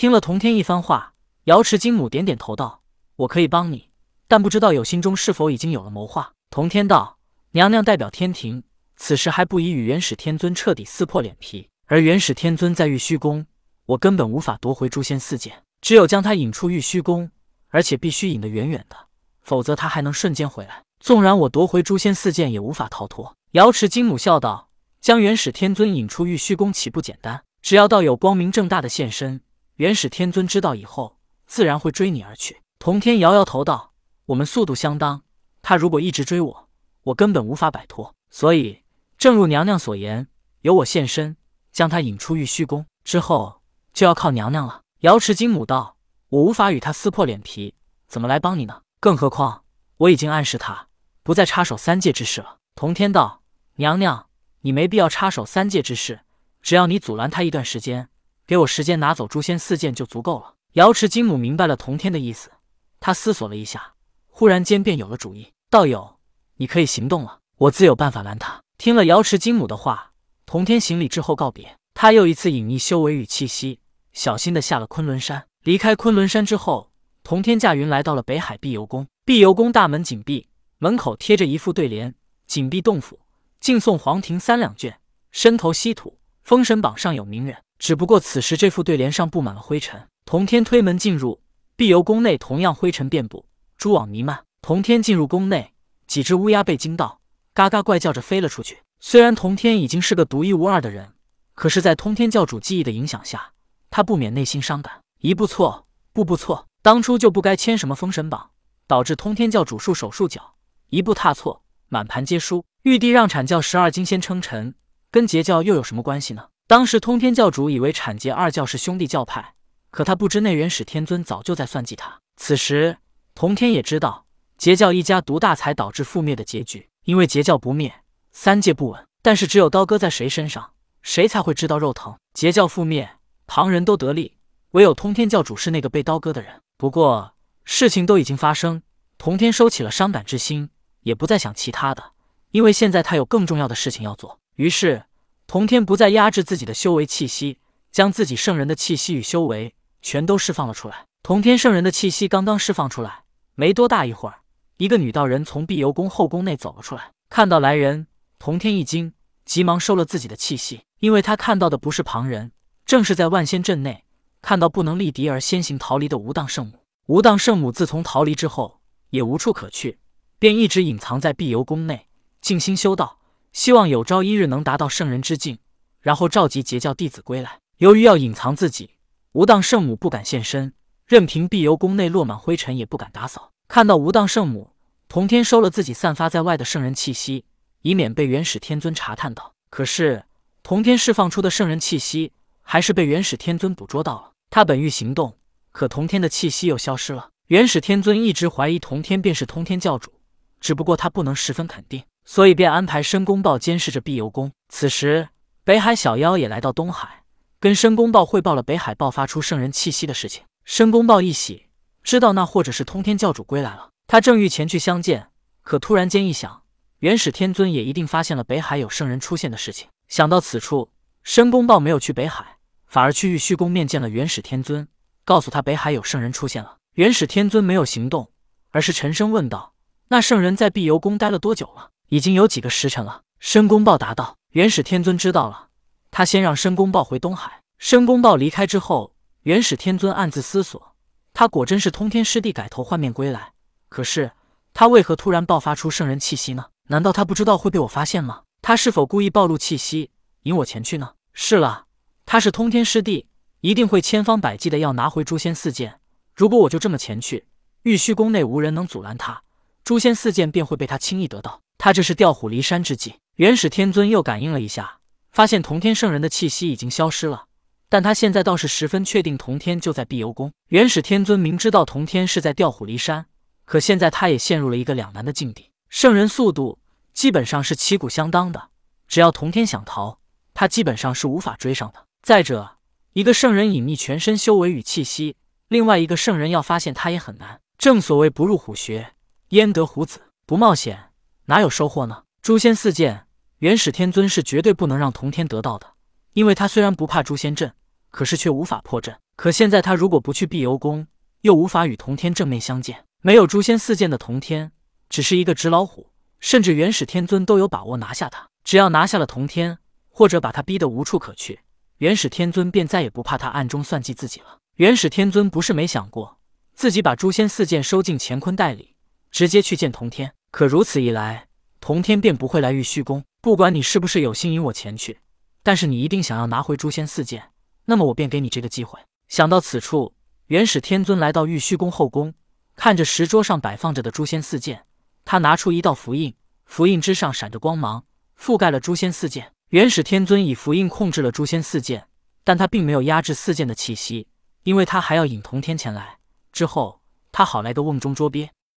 听了童天一番话，瑶池金母点点头道：“我可以帮你，但不知道有心中是否已经有了谋划。”童天道：“娘娘代表天庭，此时还不宜与元始天尊彻底撕破脸皮。而元始天尊在玉虚宫，我根本无法夺回诛仙四剑，只有将他引出玉虚宫，而且必须引得远远的，否则他还能瞬间回来。纵然我夺回诛仙四剑，也无法逃脱。”瑶池金母笑道：“将元始天尊引出玉虚宫，岂不简单？只要道友光明正大的现身。”元始天尊知道以后，自然会追你而去。童天摇摇头道：“我们速度相当，他如果一直追我，我根本无法摆脱。所以，正如娘娘所言，由我现身，将他引出玉虚宫之后，就要靠娘娘了。”瑶池金母道：“我无法与他撕破脸皮，怎么来帮你呢？更何况我已经暗示他，不再插手三界之事了。”童天道：“娘娘，你没必要插手三界之事，只要你阻拦他一段时间。”给我时间拿走诛仙四剑就足够了。瑶池金母明白了童天的意思，他思索了一下，忽然间便有了主意。道友，你可以行动了，我自有办法拦他。听了瑶池金母的话，童天行礼之后告别，他又一次隐匿修为与气息，小心的下了昆仑山。离开昆仑山之后，童天驾云来到了北海碧游宫。碧游宫大门紧闭，门口贴着一副对联：“紧闭洞府，敬送黄庭三两卷，身投稀土，封神榜上有名人。”只不过此时这副对联上布满了灰尘。童天推门进入碧游宫内，同样灰尘遍布，蛛网弥漫。童天进入宫内，几只乌鸦被惊到，嘎嘎怪叫着飞了出去。虽然童天已经是个独一无二的人，可是，在通天教主记忆的影响下，他不免内心伤感。一步错，步步错，当初就不该签什么封神榜，导致通天教主束手束脚。一步踏错，满盘皆输。玉帝让阐教十二金仙称臣，跟截教又有什么关系呢？当时通天教主以为阐截二教是兄弟教派，可他不知内元始天尊早就在算计他。此时，通天也知道截教一家独大才导致覆灭的结局，因为截教不灭，三界不稳。但是只有刀割在谁身上，谁才会知道肉疼。截教覆灭，旁人都得利，唯有通天教主是那个被刀割的人。不过事情都已经发生，通天收起了伤感之心，也不再想其他的，因为现在他有更重要的事情要做。于是。童天不再压制自己的修为气息，将自己圣人的气息与修为全都释放了出来。童天圣人的气息刚刚释放出来，没多大一会儿，一个女道人从碧游宫后宫内走了出来。看到来人，童天一惊，急忙收了自己的气息，因为他看到的不是旁人，正是在万仙阵内看到不能力敌而先行逃离的无当圣母。无当圣母自从逃离之后，也无处可去，便一直隐藏在碧游宫内，静心修道。希望有朝一日能达到圣人之境，然后召集截教弟子归来。由于要隐藏自己，无当圣母不敢现身，任凭碧游宫内落满灰尘也不敢打扫。看到无当圣母，童天收了自己散发在外的圣人气息，以免被元始天尊查探到。可是童天释放出的圣人气息还是被元始天尊捕捉到了。他本欲行动，可童天的气息又消失了。元始天尊一直怀疑童天便是通天教主，只不过他不能十分肯定。所以便安排申公豹监视着碧游宫。此时，北海小妖也来到东海，跟申公豹汇报了北海爆发出圣人气息的事情。申公豹一喜，知道那或者是通天教主归来了。他正欲前去相见，可突然间一想，元始天尊也一定发现了北海有圣人出现的事情。想到此处，申公豹没有去北海，反而去玉虚宫面见了元始天尊，告诉他北海有圣人出现了。元始天尊没有行动，而是沉声问道：“那圣人在碧游宫待了多久了？”已经有几个时辰了，申公豹答道。元始天尊知道了，他先让申公豹回东海。申公豹离开之后，元始天尊暗自思索：他果真是通天师弟改头换面归来，可是他为何突然爆发出圣人气息呢？难道他不知道会被我发现吗？他是否故意暴露气息，引我前去呢？是了，他是通天师弟，一定会千方百计的要拿回诛仙四剑。如果我就这么前去，玉虚宫内无人能阻拦他，诛仙四剑便会被他轻易得到。他这是调虎离山之计。元始天尊又感应了一下，发现同天圣人的气息已经消失了，但他现在倒是十分确定同天就在碧游宫。元始天尊明知道同天是在调虎离山，可现在他也陷入了一个两难的境地。圣人速度基本上是旗鼓相当的，只要同天想逃，他基本上是无法追上的。再者，一个圣人隐匿全身修为与气息，另外一个圣人要发现他也很难。正所谓不入虎穴，焉得虎子？不冒险。哪有收获呢？诛仙四剑，元始天尊是绝对不能让童天得到的，因为他虽然不怕诛仙阵，可是却无法破阵。可现在他如果不去碧游宫，又无法与童天正面相见。没有诛仙四剑的童天，只是一个纸老虎，甚至元始天尊都有把握拿下他。只要拿下了童天，或者把他逼得无处可去，元始天尊便再也不怕他暗中算计自己了。元始天尊不是没想过自己把诛仙四剑收进乾坤袋里，直接去见童天。可如此一来，童天便不会来玉虚宫。不管你是不是有心引我前去，但是你一定想要拿回诛仙四剑，那么我便给你这个机会。想到此处，元始天尊来到玉虚宫后宫，看着石桌上摆放着的诛仙四剑，他拿出一道符印，符印之上闪着光芒。覆盖了诛仙四剑，元始天尊以符印控制了诛仙四剑，但他并没有压制四剑的气息，因为他还要引童天前来。之后，他好来个瓮中捉鳖。